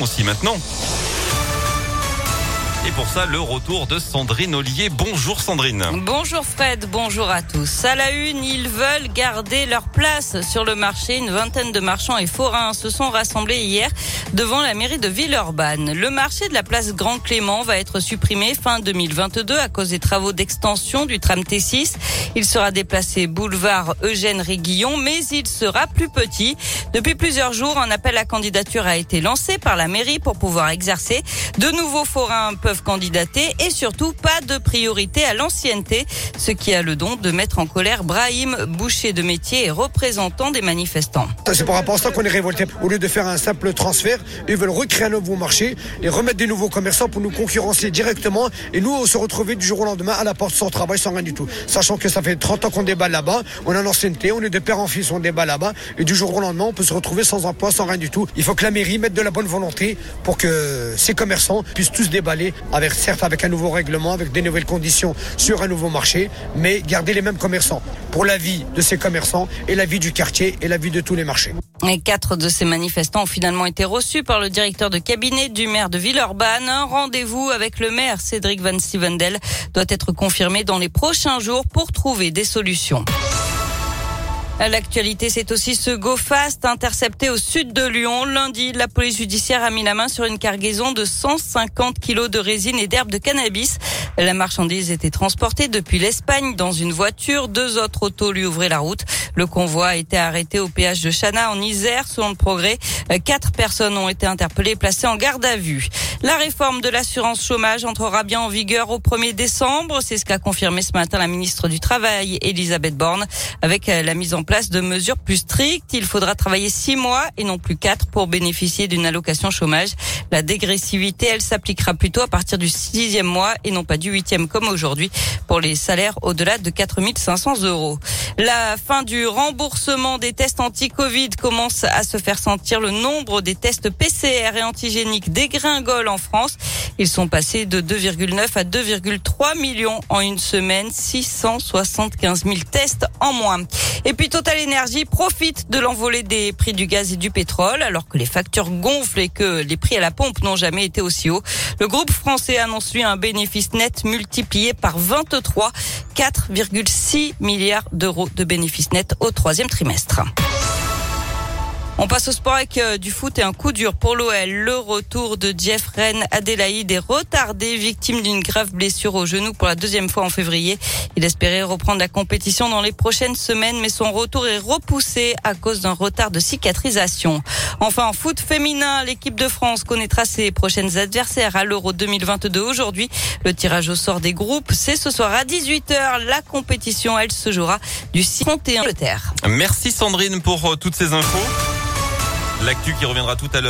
aussi maintenant. Et pour ça, le retour de Sandrine Ollier. Bonjour Sandrine. Bonjour Fred, bonjour à tous. À la une, ils veulent garder leur place sur le marché. Une vingtaine de marchands et forains se sont rassemblés hier devant la mairie de Villeurbanne. Le marché de la place Grand Clément va être supprimé fin 2022 à cause des travaux d'extension du tram T6. Il sera déplacé boulevard Eugène Réguillon, mais il sera plus petit. Depuis plusieurs jours, un appel à candidature a été lancé par la mairie pour pouvoir exercer. De nouveaux forains candidater et surtout pas de priorité à l'ancienneté, ce qui a le don de mettre en colère Brahim, boucher de métier et représentant des manifestants. C'est par rapport à ça qu'on est révolté. Au lieu de faire un simple transfert, ils veulent recréer un nouveau marché et remettre des nouveaux commerçants pour nous concurrencer directement et nous se retrouver du jour au lendemain à la porte sans travail, sans rien du tout. Sachant que ça fait 30 ans qu'on débat là-bas, on a l'ancienneté, on est de père en fils, on débat là-bas et du jour au lendemain, on peut se retrouver sans emploi, sans rien du tout. Il faut que la mairie mette de la bonne volonté pour que ces commerçants puissent tous déballer avec certes avec un nouveau règlement, avec des nouvelles conditions sur un nouveau marché, mais garder les mêmes commerçants pour la vie de ces commerçants et la vie du quartier et la vie de tous les marchés. Et quatre de ces manifestants ont finalement été reçus par le directeur de cabinet du maire de Villeurbanne. Un rendez-vous avec le maire Cédric Van Stevendel doit être confirmé dans les prochains jours pour trouver des solutions. L'actualité, c'est aussi ce GoFast intercepté au sud de Lyon. Lundi, la police judiciaire a mis la main sur une cargaison de 150 kilos de résine et d'herbe de cannabis. La marchandise était transportée depuis l'Espagne dans une voiture. Deux autres autos lui ouvraient la route. Le convoi a été arrêté au péage de Chana en Isère. Selon le progrès, quatre personnes ont été interpellées et placées en garde à vue. La réforme de l'assurance chômage entrera bien en vigueur au 1er décembre. C'est ce qu'a confirmé ce matin la ministre du Travail, Elisabeth Borne, avec la mise en place de mesures plus strictes. Il faudra travailler six mois et non plus quatre pour bénéficier d'une allocation chômage. La dégressivité, elle s'appliquera plutôt à partir du sixième mois et non pas du huitième comme aujourd'hui pour les salaires au-delà de 4500 euros. La fin du remboursement des tests anti-Covid commence à se faire sentir. Le nombre des tests PCR et antigéniques dégringole en France. Ils sont passés de 2,9 à 2,3 millions en une semaine, 675 000 tests en moins. Et puis Total Energy profite de l'envolée des prix du gaz et du pétrole alors que les factures gonflent et que les prix à la pompe n'ont jamais été aussi hauts. Le groupe français annonce lui un bénéfice net multiplié par 23, 4,6 milliards d'euros de bénéfices nets au troisième trimestre. On passe au sport avec euh, du foot et un coup dur pour l'OL. Le retour de Jeff Rennes Adélaïde est retardé, victime d'une grave blessure au genou pour la deuxième fois en février. Il espérait reprendre la compétition dans les prochaines semaines, mais son retour est repoussé à cause d'un retard de cicatrisation. Enfin, en foot féminin, l'équipe de France connaîtra ses prochaines adversaires à l'Euro 2022 aujourd'hui. Le tirage au sort des groupes, c'est ce soir à 18h. La compétition, elle se jouera du 6 31 Merci Sandrine pour euh, toutes ces infos. L'actu qui reviendra tout à l'heure.